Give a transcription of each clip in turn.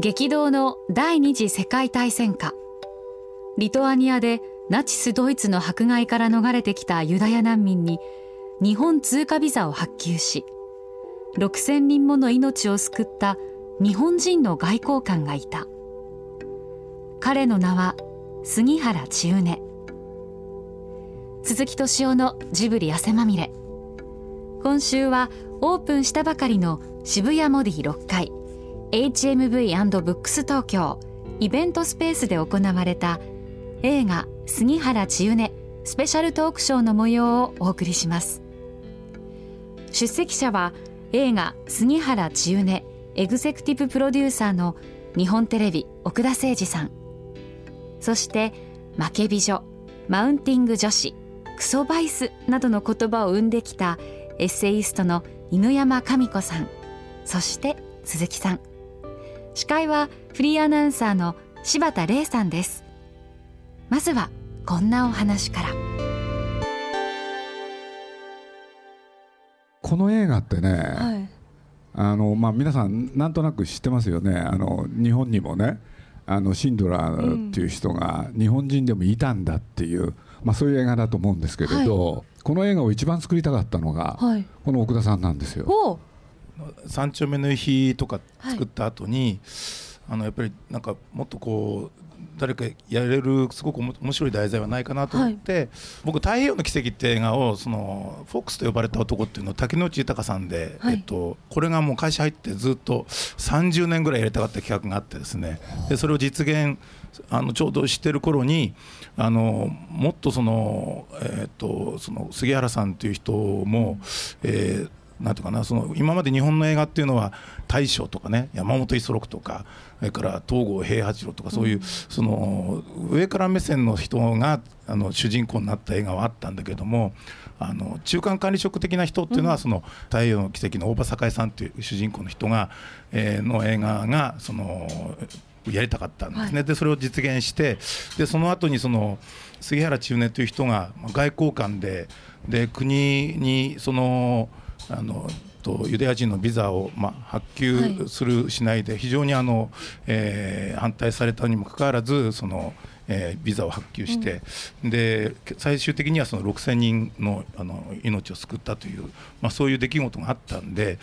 激動の第二次世界大戦下。リトアニアでナチス・ドイツの迫害から逃れてきたユダヤ難民に日本通過ビザを発給し6,000人もの命を救った日本人の外交官がいた。彼の名は杉原千畝。鈴木敏夫のジブリ汗まみれ。今週はオープンしたばかりの渋谷モディ6階。HMV&BOOKS 東京イベントスペースで行われた映画杉原千畝スペシャルトークショーの模様をお送りします。出席者は映画杉原千畝エグゼクティブプロデューサーの日本テレビ奥田誠二さん。そして負け美女マウンティング女子クソバイスなどの言葉を生んできたエッセイストの犬山神子さん。そして鈴木さん。司会はフリーアナウンサーの柴田玲さんです。まずはこんなお話から。この映画ってね、はい。あのまあ、皆さんなんとなく知ってますよね。あの日本にもねあのシンドラーっていう人が日本人でもいたんだっていう、まあ、そういう映画だと思うんですけれど、この映画を一番作りたかったのが、はい。この奥田さんなんですよ。お三丁目の日とか作った後に、あのやっぱりなんかもっとこう誰かやれるすごく面白い題材はないかなと思って、僕「太平洋の奇跡」って映画をそのフォックスと呼ばれた男っていうのを竹野内豊さんで、はい。えっと、これがもう会社入ってずっと30年ぐらいやりたかった企画があってですね。でそれを実現あのちょうど知ってる頃にあのもっとその,、えっとその杉原さんという人も、えーなんていうかなその今まで日本の映画っていうのは大将とかね山本五十六とかそれから東郷平八郎とかそういう、その上から目線の人があの主人公になった映画はあったんだけどもあの中間管理職的な人っていうのは、その太陽の奇跡の大場栄さんという主人公の人が、えーの映画がそのやりたかったんですね、でそれを実現してでその後にその杉原千畝という人がまあ外交官でで国にそのあのとユダヤ人のビザを、まあ、発給する、しないで非常にあの、えー反対されたにもかかわらずその、えービザを発給して、で最終的にはその6000人のあの命を救ったという、まあ、そういう出来事があったんで、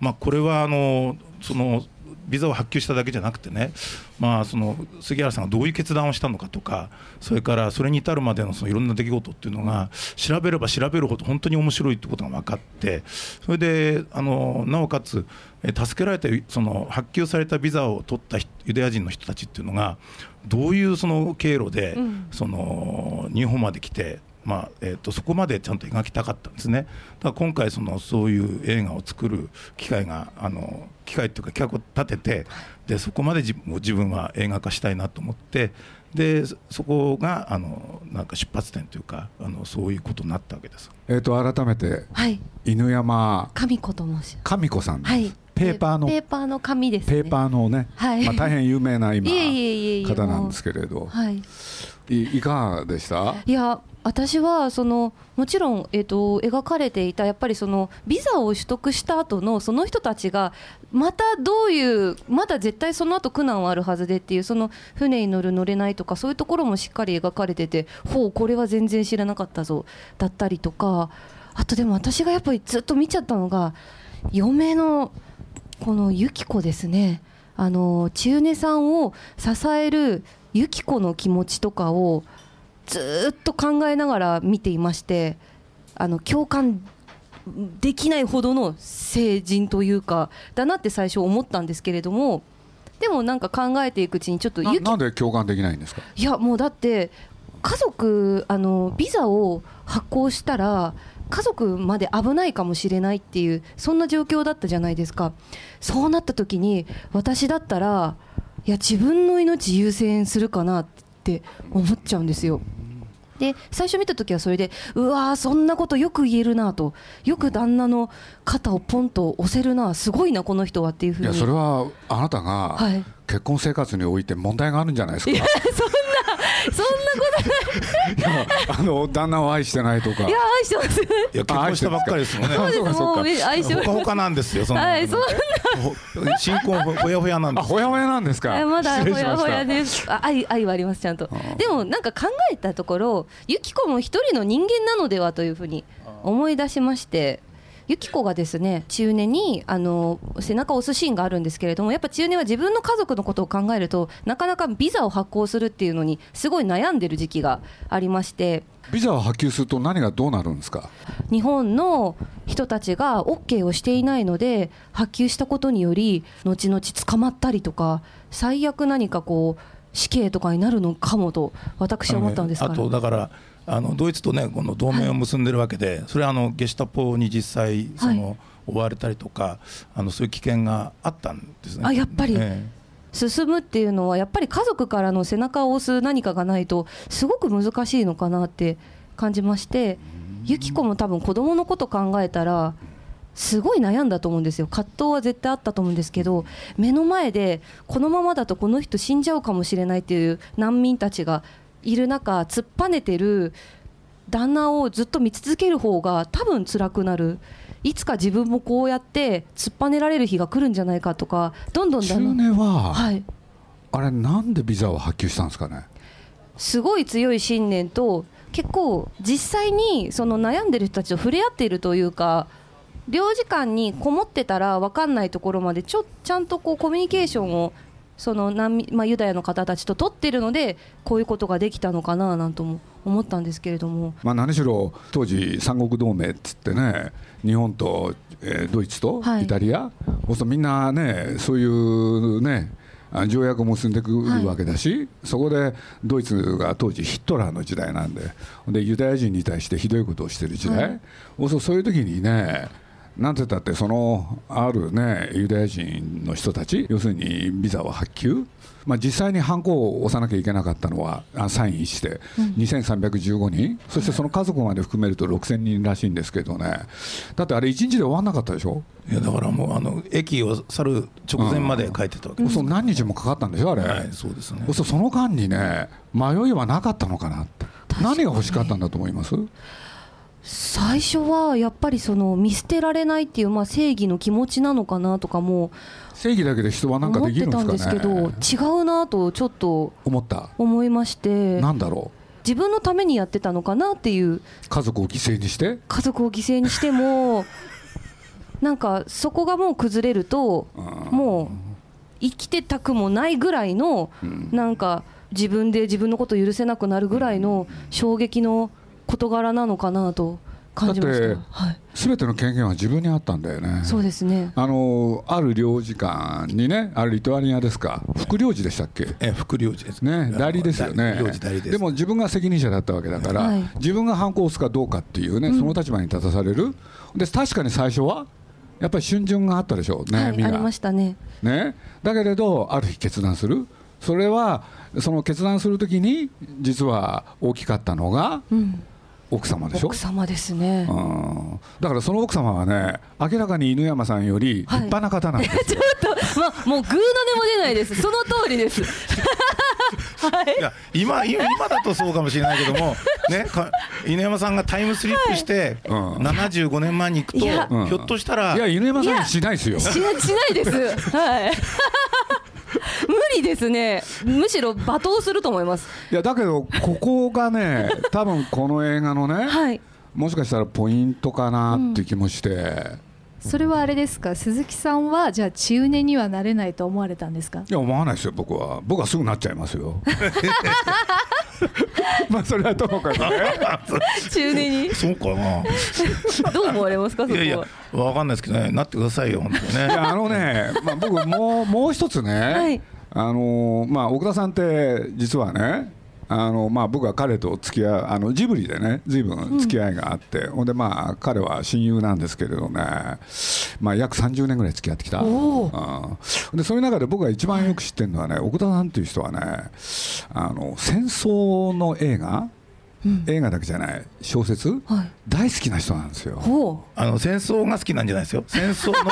まあ、これはあのそのビザを発給しただけじゃなくてね、まあ、その杉原さんがどういう決断をしたのかとかそれからそれに至るまでのそのいろんな出来事っていうのが調べれば調べるほど本当に面白いってことが分かってそれであのなおかつえ助けられたその発給されたビザを取った人ユダヤ人の人たちっていうのがどういうその経路でうんその日本まで来て。まあえー、とそこまでちゃんと描きたかったんですね。だから今回そのそういう映画を作る機会があの機会っていうか企画を立ててでそこまで自自分は映画化したいなと思ってでそそこがあのなんか出発点というかあのそういうことになったわけです。えー、と改めてはい。犬山神子と申します。神子さんです、はい。ペーパーのペーパーの紙ですね。ペーパーのね、はい。まあ、大変有名な今方なんですけれど。はい。いいかがでした？いや私はそのもちろん、えっと描かれていたやっぱりそのビザを取得した後のその人たちがまたどういうまだ絶対その後苦難はあるはずでっていうその船に乗る乗れないとかそういうところもしっかり描かれててほうこれは全然知らなかったぞだったりとかあとでも私がやっぱりずっと見ちゃったのが嫁のこのユキコですね。あの千畝さんを支えるユキコの気持ちとかをずーっと考えながら見ていましてあの共感できないほどの成人というかだなって最初思ったんですけれどもでもなんか考えていくうちにちょっとななんで共感できないんですか？いやもうだって家族あのビザを発行したら家族まで危ないかもしれないっていうそんな状況だったじゃないですか。そうなった時に私だったらいや自分の命優先するかなって思っちゃうんですよで最初見た時はそれでうわーそんなことよく言えるなと。よく旦那の肩をポンと押せるな。すごいなこの人はっていうふうに。いやそれはあなたがはい。結婚生活において問題があるんじゃないですか、いやそんなそんなこいやあの旦那を愛してないとか。といや愛してます。いや結婚したばっかりですもんね。そうですそうかそうか。もう愛してます。ほかほかなんですよそんなはいそんなほ新婚ほほやほやなんです。あほやほやなんですか。えまだ失ほやほやです。あ愛愛はありますちゃんと。あ。でもなんか考えたところ、ユキコも一人の人間なのではというふうに思い出しまして。ユキコがですね中年にあの背中を押すシーンがあるんですけれどもやっぱ中年は自分の家族のことを考えるとなかなかビザを発行するっていうのにすごい悩んでる時期がありまして。ビザを発給すると何がどうなるんですか？日本の人たちが OK をしていないので発給したことにより後々捕まったりとか最悪何かこう死刑とかになるのかもと私は思ったんですあが、とだからあのドイツとねこの同盟を結んでるわけで、それはあのゲシュタポに実際その、追われたりとかあのそういう危険があったんですね。あやっぱりえ進むっていうのはやっぱり家族からの背中を押す何かがないとすごく難しいのかなって感じましてユキコも多分子供のこと考えたらすごい悩んだと思うんですよ。葛藤は絶対あったと思うんですけど目の前でこのままだとこの人死んじゃうかもしれないっていう難民たちがいる中突っぱねてる旦那をずっと見続ける方が多分辛くなる。いつか自分もこうやって突っぱねられる日が来るんじゃないかとかどんどん中旦那。年は、はい。あれなんでビザを発給したんですかね？すごい強い信念と結構実際にその悩んでる人たちと触れ合っているというか領事館にこもってたら分かんないところまでちょちゃんとこうコミュニケーションをその難民、まあ、ユダヤの方たちと取ってるのでこういうことができたのかななんとも思ったんですけれども。まあ、何しろ当時三国同盟っつってね日本と、えードイツとはい。イタリア、そうするとみんなねそういうねあ条約を結んでくるわけだし、そこでドイツが当時ヒットラーの時代なんででユダヤ人に対してひどいことをしてる時代、はい。そういう時にねなんて言ったってそのあるねユダヤ人の人たち要するにビザを発給。まあ、実際にハンコを押さなきゃいけなかったのはあサインして。2315人、そしてその家族まで含めると6000人らしいんですけどね。だってあれ1日で終わんなかったでしょ、いやだからもうあの駅を去る直前まで書いてたわけです、そう何日もかかったんでしょあれ、はいそうですね。その間にね迷いはなかったのかなって。何が欲しかったんだと思います？最初はやっぱりその見捨てられないっていう、まあ、正義の気持ちなのかなとかも正義だけで人は何か思ってできるんたんですけですかねど違うなとちょっと思った。思いまして。なんだろ自分のためにやってたのかなっていう。う家族を犠牲にして？家族を犠牲にしても なんかそこがもう崩れるとうん。もう生きてたくもないぐらいのうん。なんか自分で自分のことを許せなくなるぐらいの衝撃の事柄なのかなと感じました。だって。はい、全ての権限は自分にあったんだよね。そうですね。あのある領事館にねあれリトアニアですか？副領事でしたっけ？え副領事です。ね、代理ですよね。領事代理です。でも自分が責任者だったわけだから、はい。自分が反抗を押すかどうかっていうね、その立場に立たされる。で確かに最初はやっぱり春巡があったでしょうはい、悩みが、ありましたね。ね、だけれどある日決断する。それはその決断するときに実は大きかったのがうん、奥様でしょ？奥様ですね。うんだからその奥様はね明らかに犬山さんより立派な方なんですよ、ちょっと、まあ、もうグーの音も出ないです。その通りです。はいい。や今今今だとそうかもしれないけども、ね、か犬山さんがタイムスリップして、うん75年前に行くと、ひょっとしたらいや犬山さんにしないですよしなしないです。はい。無理ですね。むしろ罵倒すると思います。いやだけどここがね 多分この映画のね、はい。もしかしたらポイントかなって気もして、それはあれですか？鈴木さんはじゃあ中年にはなれないと思われたんですか？いや思わないですよ僕は僕はすぐなっちゃいますよ まあそれはともかくね 中年に。そうかな。どう思われますか、そこは？いやいや、わかんないですけどね、なってくださいよ、本当にいね。やあのね、まあ、僕もうもう一つね、はいあのまあ、奥田さんって実はねあのまあ、僕は彼と付き合うあのジブリでねずいぶん付き合いがあって、ほんでまあ彼は親友なんですけれどね、まあ、約30年ぐらい付き合ってきたおうんでそういう中で僕が一番よく知ってるのはね奥田さんっていう人はねあの戦争の映画、映画だけじゃない小説、はい。大好きな人なんですよ。ほあの戦争が好きなんじゃないですよ。戦争の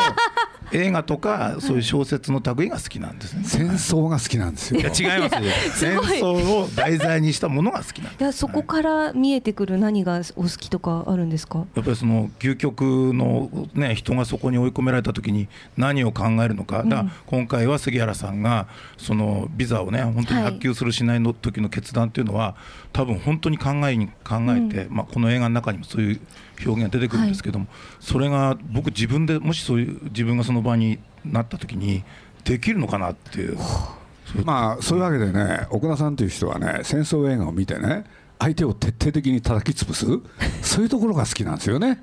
映画とかそういう小説の類が好きなんですね。戦争が好きなんですよ。いや違いますよ。戦争を題材にしたものが好きなんです。いやそこから見えてくる何がお好きとかあるんですか？やっぱりその究極の、ね、人がそこに追い込められた時に何を考えるのか、だから今回は杉原さんがそのビザをね本当に発給するしないの時の決断っていうのは、多分本当に考えに考えて、まあ、この映画の中にもそういう表現が出てくるんですけども、それが僕自分でもしそういう自分がその場になった時にできるのかなっていう。まあそういうわけでね奥田さんという人はね戦争映画を見てね相手を徹底的に叩き潰す？そういうところが好きなんですよね。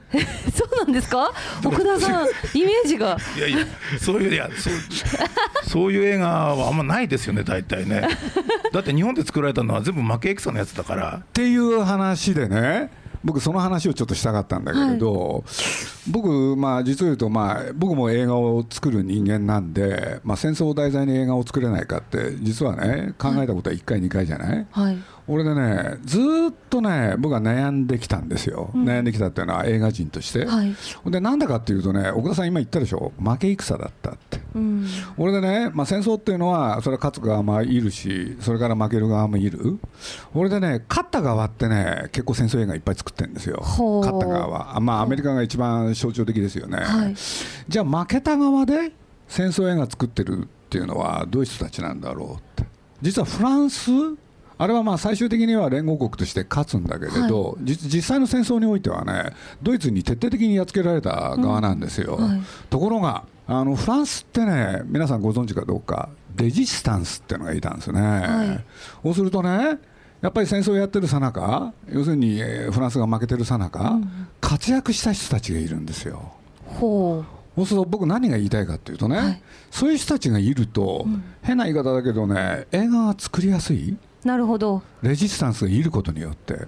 そうなんですか？奥田さん イメージが。いやいや、そういういやそうそういう映画はあんまないですよね、大体ね。だって日本で作られたのは全部負け戦のやつだから。っていう話でね僕その話をちょっとしたかったんだけれど、僕まあ実を言うとまあ僕も映画を作る人間なんで、まあ、戦争を題材に映画を作れないかって実はね考えたことは1回2回じゃない、はい俺でねずーっとね僕は悩んできたんですよ、悩んできたっていうのは映画人として、はい。でなんでかっていうとね奥田さん今言ったでしょ？負け戦だったって。うん。俺でね、まあ、戦争っていうのはそれは勝つ側もいるしそれから負ける側もいる。俺でね勝った側ってね結構戦争映画いっぱい作ってるんですよ。勝った側は。あまあアメリカが一番象徴的ですよね、はい。じゃあ負けた側で戦争映画作ってるっていうのはどういう人たちなんだろうって。実はフランスあれはまあ最終的には連合国として勝つんだけれど、実実際の戦争においてはねドイツに徹底的にやっつけられた側なんですよ、はい。ところがあのフランスってね皆さんご存知かどうかレジスタンスっていうのがいたんですね、い。そうするとねやっぱり戦争をやってるさなか要するにえーフランスが負けてるさなか、活躍した人たちがいるんですよ。ほそうすると僕何が言いたいかっていうとね、はい。そういう人たちがいると、変な言い方だけどね映画が作りやすい。うなるほど。レジスタンスがいることによって。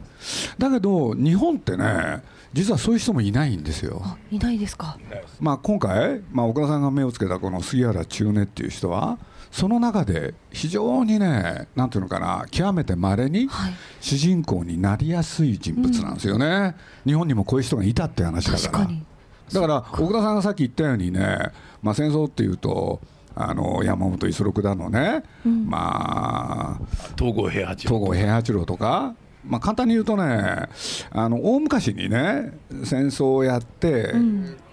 だけど日本ってね実はそういう人もいないんですよ、あいないですか。まあ、今回、まあ、岡田さんが目をつけたこの杉原千畝っていう人はその中で非常にねなんていうのかな極めてまれにはい。主人公になりやすい人物なんですよね、日本にもこういう人がいたって話だから。確かに。だから奥田さんがさっき言ったようにね、まあ、戦争っていうとあの山本五十六だのね、まあ東郷平八東郷平八郎とか、まあ、簡単に言うとねあの大昔にね戦争をやって、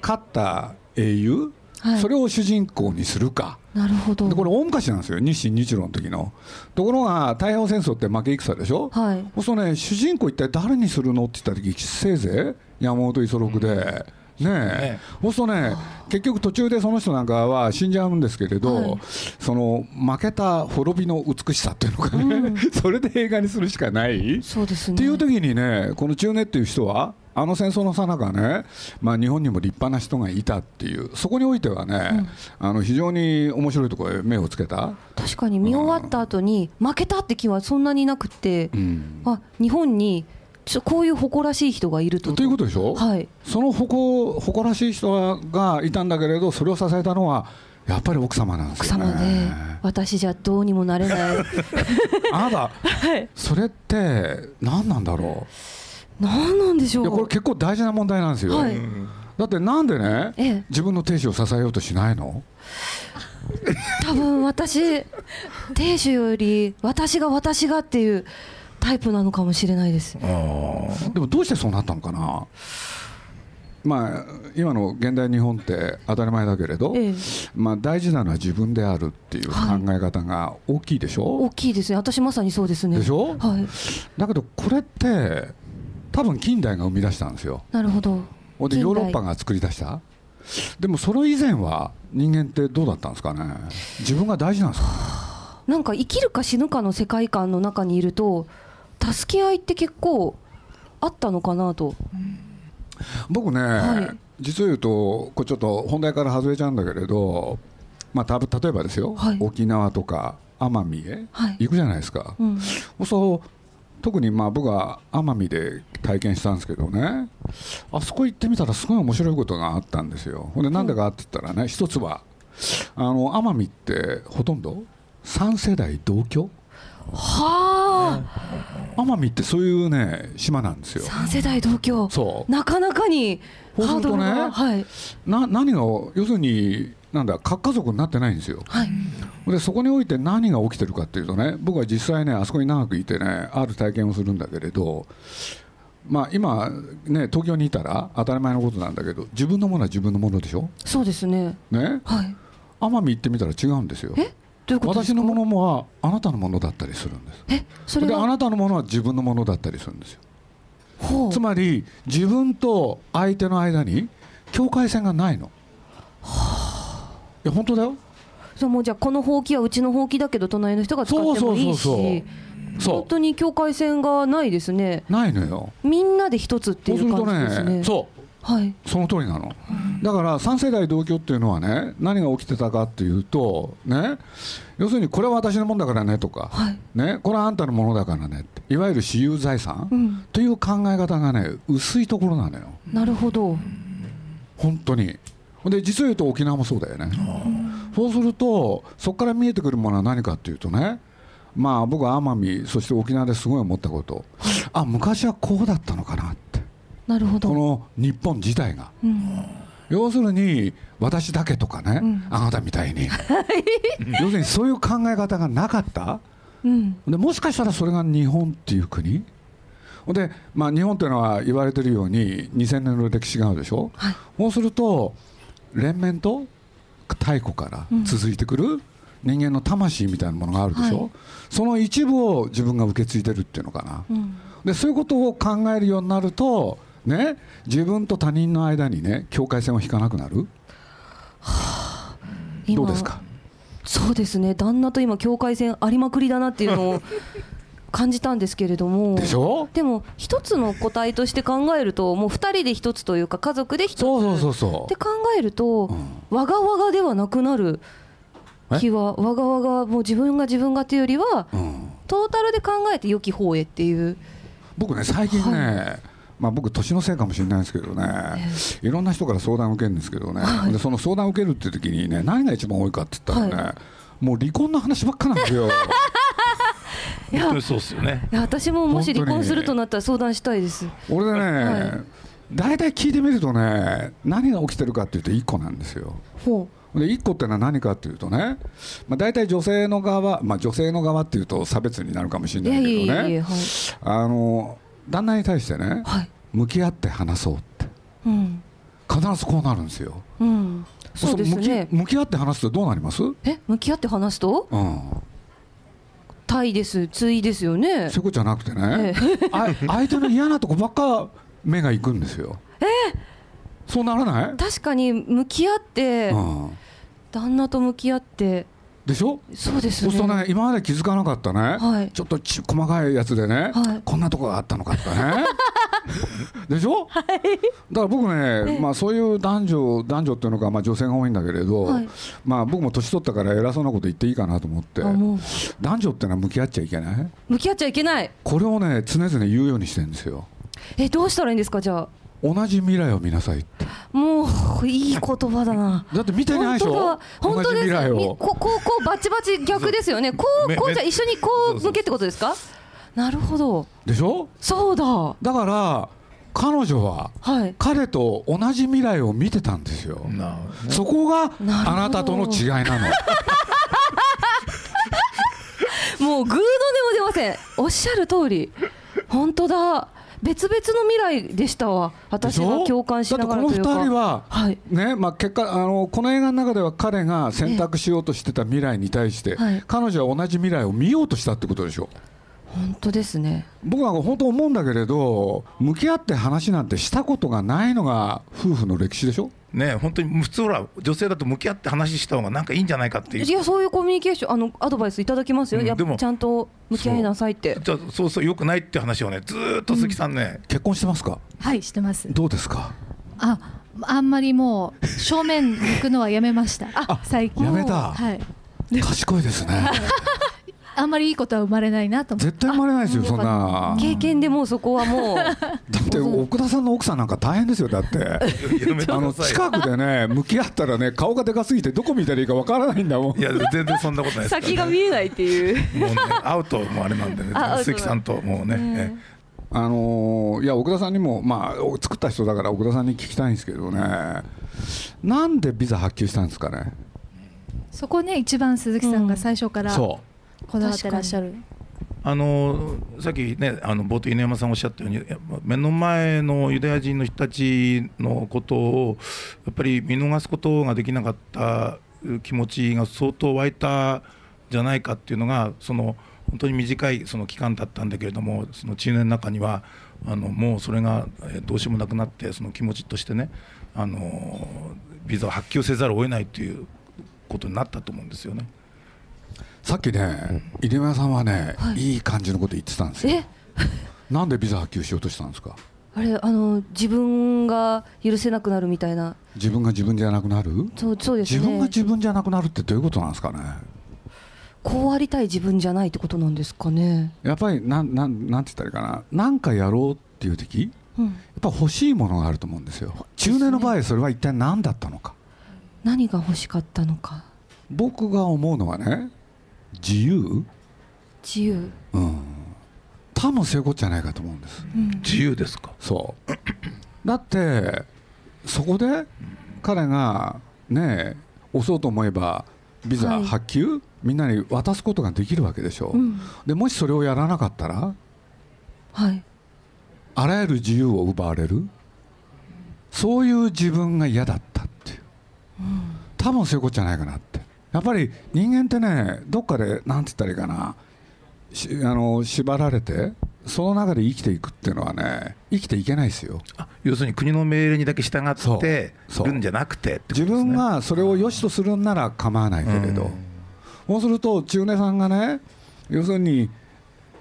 勝った英雄、はい。それを主人公にするか。なるほど。でこれ大昔なんですよ日清日露の時の。ところが太平洋戦争って負け戦でしょ、はい。そうするとね主人公一体誰にするの？って言った時せいぜい山本五十六で、ねえねそうするとね結局途中でその人なんかは死んじゃうんですけれど、はい。その負けた滅びの美しさっていうのかね、それで映画にするしかない。そうですね。っていう時にねこの中根っていう人はあの戦争のさなかね、まあ、日本にも立派な人がいたっていうそこにおいてはね、あの非常に面白いところへ目をつけた、確かに見終わった後に負けたって気はそんなになくって、うん。あ日本にちょこういう誇らしい人がいると。ということでしょ、はい。その誇誇らしい人がいたんだけれどそれを支えたのはやっぱり奥様なんですよね。奥様で私じゃどうにもなれない。あなた？はい。それって何なんだろ何なんでしょう。ういやこれ結構大事な問題なんですよ、はい。だってなんでね、ええ。自分の亭主を支えようとしないの？多分私亭主より私が私がっていうタイプなのかもしれないですでもどうしてそうなったのかな？まあ今の現代日本って当たり前だけれど、ええ。まあ、大事なのは自分であるっていう考え方が大きいでしょ、大きいですね。私まさにそうですね。でしょ？はい。だけどこれって多分近代が生み出したんですよ。なるほど。でヨーロッパが作り出した。でもそれ以前は人間ってどうだったんですかね？自分が大事なんですか？ねなんか生きるか死ぬかの世界観の中にいると助け合いって結構あったのかなと。僕ね、はい。実を言うとこれちょっと本題から外れちゃうんだけれど、まあ、たぶ例えばですよ、はい。沖縄とか奄美へはい。行くじゃないですか、うん。そう特にまあ僕は奄美で体験したんですけどねあそこ行ってみたらすごい面白いことがあったんですよ。ほんでなんでかって言ったらね一つはあの奄美ってほとんど3世代同居はあ。奄美ってそういうね島なんですよ。3世代同居そう。なかなかにハードルが。はい。な何が要するになんだ核家族になってないんですよ。はい。でそこにおいて何が起きてるかっていうとね僕は実際ねあそこに長くいてねある体験をするんだけれどまあ今ね東京にいたら当たり前のことなんだけど自分のものは自分のものでしょ？そうですね。ね？はい。奄美行ってみたら違うんですよ。え？どういうこと私のものもはあなたのものだったりするんです。えそれであは？なたのものは自分のものだったりするんですよ。つまり自分と相手の間に境界線がないの。いや本当だよ。そうもうじゃあこのほうきはうちのほうきだけど隣の人が使ってもいいしそうそうそうそう。本当に境界線がないですね。ないのよ。みんなで一つっていう感じですね。ねそうはい。その通りなの、だから3世代同居っていうのはね何が起きてたかっていうとね要するにこれは私のもんだからねとか、はい。ね、これはあんたのものだからねっていわゆる私有財産、うん。という考え方がね薄いところなのよ。なるほど。本当に。で実を言うと沖縄もそうだよね、そうするとそこから見えてくるものは何かっていうとねまあ僕は奄美そして沖縄ですごい思ったこと。あ昔はこうだったのかなってなるほど。この日本自体が。うん。要するに私だけとかね、うん。あなたみたいに。要するにそういう考え方がなかった？うん。でもしかしたらそれが日本っていう国？で、まあ、日本というのは言われてるように2000年の歴史があるでしょ、はい。そうすると連綿と太古から続いてくる人間の魂みたいなものがあるでしょ、はい。その一部を自分が受け継いでるっていうのかな、うん。でそういうことを考えるようになると、ね、自分と他人の間にね境界線を引かなくなる？今どうですか？そうですね旦那と今境界線ありまくりだなっていうのを 感じたんですけれども。でしょ？でも一つの個体として考えるともう二人で一つというか家族で一つ。そうそうそうそって考えると、うん。わがわがではなくなる気はわがわがもう自分が自分がっていうよりはう、うん、トータルで考えて良き方へっていう。僕ね最近ね、まあ、僕年のせいかもしれないですけどね、いろんな人から相談を受けるんですけどね、はい。でその相談を受けるっていう時にね何が一番多いかって言ったらね、はもう離婚の話ばっかなんですよ。いや本当にそうですよね。いや私ももし離婚するとなったら相談したいです。俺でね、はい。大体聞いてみるとね何が起きてるかっていうと1個なんですよ。ほで1個っていうのは何かっていうとね、まあ、大体女性の側、まあ、女性の側っていうと差別になるかもしれないけどね。はい、あの旦那に対してねはい向き合って話そうって。うん。必ずこうなるんですよ。うん、そうですね。向き合って話すとどうなります？え？向き合って話すと？うん、タイですついですよね。そういうことじゃなくてえね、あ相手の嫌なとこばっか目が行くんですよ。そうならない、確かに向き合って、うん、旦那と向き合ってでしょ？そうですね。そうするとね今まで気づかなかったね、はい。ちょっとち細かいやつでね、はい。こんなとこがあったのかとかね。でしょ、だから僕ね、まあ、そういう男女男女っていうのか、まあ、女性が多いんだけれど、はい。まあ、僕も年取ったから偉そうなこと言っていいかなと思って。男女ってのは向き合っちゃいけない？向き合っちゃいけない。これをね常々言うようにしてるんですよ。えどうしたらいいんですかじゃあ？同じ未来を見なさいって。もういい言葉だな。だって見てないでしょ？本当です。み未来を。ここうこうバチバチ逆ですよね。こうこうじゃあ一緒にこう向けってことですか？なるほど。でしょ？そうだ。はだから彼女はい。彼と同じ未来を見てたんですよ。ね。そこがあなたとの違いなの。もうグーのでも出ません。おっしゃる通り。本当だ別々の未来でしたわ。で私しょ？が共感しながらというか。だってこの二人ははい。ねまあ、結果あのこの映画の中では彼が選択しようとしてた未来に対して、はい。彼女は同じ未来を見ようとしたってことでしょ？本当ですね。僕は本当思うんだけれど向き合って話なんてしたことがないのが夫婦の歴史でしょ？ね本当に普通ほら女性だと向き合って話した方がなんかいいんじゃないかっていう。いやそういうコミュニケーションあのアドバイスいただきますよ、うんでもぱちゃんと向き合いなさいって。じゃあそうそうよくないって話をねずーっと鈴木さんね、結婚してますか？はいしてます。どうですか？ああんまりもう正面に行くのはやめました。あ最近。やめた。はい。賢いですね あんまりいいことは生まれないなと思って。絶対生まれないですよそんな。経験でもうそこはもう。だって奥田さんの奥さんなんか大変ですよだって。あの近くでね向き合ったらね顔がでかすぎてどこ見たらいいかわからないんだもん。いや全然そんなことないです。からね先が見えないっていう。もうね会うともうあれなんでねあ会うと鈴木さんともうね、え。あのーいや奥田さんにも、まあ、作った人だから奥田さんに聞きたいんですけどね。なんでビザ発給したんですかね？そこね一番鈴木さんが最初からそこだわってらっしゃる、あのさっきねあの冒頭犬山さんおっしゃったように目の前のユダヤ人の人たちのことをやっぱり見逃すことができなかった気持ちが相当湧いたじゃないかっていうのがその本当に短いその期間だったんだけれどもその中年の中にはあのもうそれがえーどうしようもなくなってその気持ちとしてねあのビザを発給せざるを得ないということになったと思うんですよね。うさっきね入山さんはね、い、い感じのこと言ってたんですよ。え？なんでビザ発給しようとしたんですか？あれあの自分が許せなくなるみたいな。自分が自分じゃなくなる？そうそうですね。自分が自分じゃなくなるってどういうことなんですかね？こうありたい自分じゃないってことなんですかね、やっぱりなんなんなんて言ったらいいかな？何かやろうっていう時うん、やっぱ欲しいものがあると思うんですよ。中年の場合それは一体何だったのか？何が欲しかったのか。僕が思うのはね自由？自由、うん。多分そういうことじゃないかと思うんです。うん。自由ですか？そう。だってそこで彼がね押そうと思えばビザはい。発給、みんなに渡すことができるわけでしょ、うん。でもしそれをやらなかったら？はい。あらゆる自由を奪われる？そういう自分が嫌だったっていう。多分そういうことじゃないかなってやっぱり人間ってねどっかでなんて言ったらいいかなしあの縛られてその中で生きていくっていうのはね生きていけないですよ。あ要するに国の命令にだけ従ってそう。るんじゃなくてってことです自ね分がそれを良しとするんなら構わないけれど、そうすると中根さんがね要するに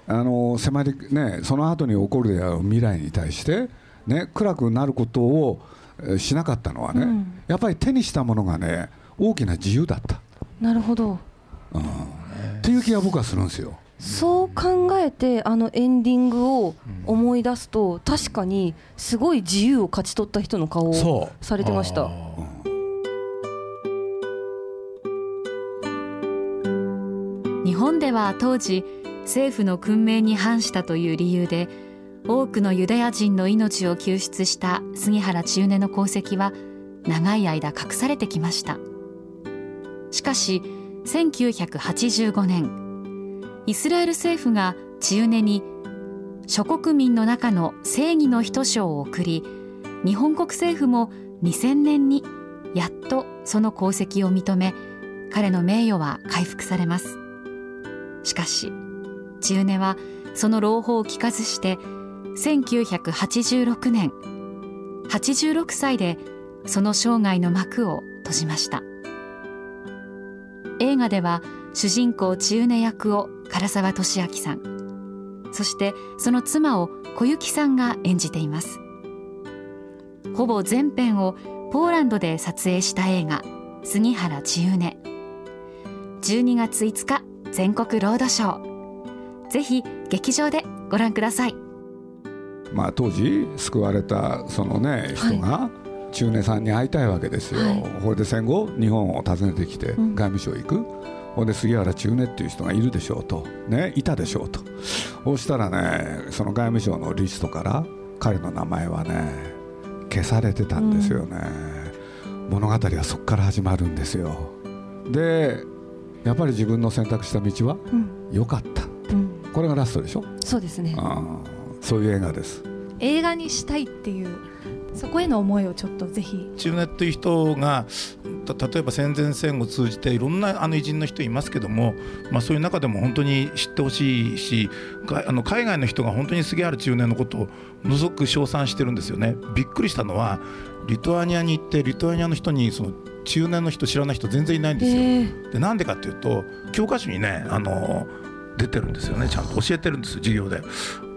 あの迫り、ね、その後に起こるであろう未来に対して、ね、暗くなることをえーしなかったのはね、うん。やっぱり手にしたものがね大きな自由だった、なるほど。うん。っていう気が僕はするんですよ。そう考えてあのエンディングを思い出すと確かにすごい自由を勝ち取った人の顔そをされてました。日本では当時政府の訓命に反したという理由で多くのユダヤ人の命を救出した杉原千畝の功績は長い間隠されてきましたしかし1985年イスラエル政府が千畝に諸国民の中の正義の人賞を贈り日本国政府も2000年にやっとその功績を認め彼の名誉は回復されます。しかし千畝はその朗報を聞かずして1986年86歳でその生涯の幕を閉じました。映画では主人公千畝役を唐沢寿明さん。そしてその妻を小雪さんが演じています。ほぼ全編をポーランドで撮影した映画「杉原千畝」12月5日全国ロードショー。ぜひ劇場でご覧ください。まあ、当時救われたそのね人が中根さんに会いたいわけですよ、はい。これで戦後日本を訪ねてきてうん。外務省行く、ほんで杉原中根っていう人がいるでしょうと、ね、いたでしょうと。そうしたらねその外務省のリストから彼の名前はね消されてたんですよね、物語はそこから始まるんですよ。でやっぱり自分の選択した道はうん。良かった。うん。これがラストでしょ、そうですね。そういう映画です。映画にしたいっていうそこへの思いをちょっとぜひ中根っていう人がた例えば戦前戦後通じていろんなあの偉人の人いますけども、まあ、そういう中でも本当に知ってほしいしかあの海外の人が本当に杉原中年のことをものすごく称賛してるんですよね。びっくりしたのはリトアニアに行ってリトアニアの人にその中年の人知らない人全然いないんですよ。えーでなんでかっていうと教科書にねあの出てるんですよねちゃんと教えてるんですよ授業で。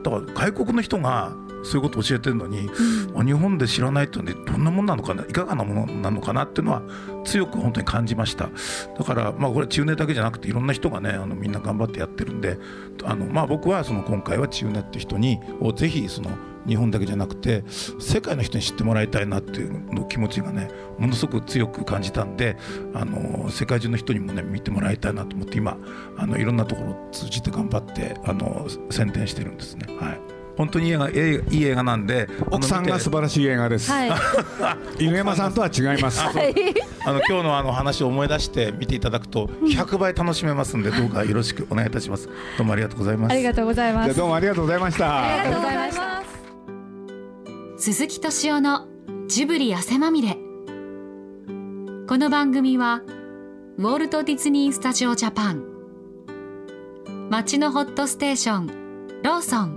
だから外国の人がそういうことを教えてるのに、あ日本で知らないってねどんなもんなのかないかがなものなのかなっていうのは強く本当に感じました。だからまあこれ中年だけじゃなくていろんな人がねあのみんな頑張ってやってるんであのまあ僕はその今回は中年って人にをぜひその日本だけじゃなくて世界の人に知ってもらいたいなっていうの気持ちがねものすごく強く感じたんであの世界中の人にもね見てもらいたいなと思って今あのいろんなところを通じて頑張ってあの宣伝してるんですね。はい本当にいい映画いい映画なんで奥さんが素晴らしい映画です、はい。犬山さんとは違います。あの今日のあの話を思い出して見ていただくと100倍楽しめますんでどうかよろしくお願いいたします。どうもありがとうございます。ありがとうございます。どうもありがとうございました。ありがとうございました鈴木敏夫のジブリ汗まみれ。この番組はウォルト・ディズニー・スタジオ・ジャパン。街のホットステーションローソン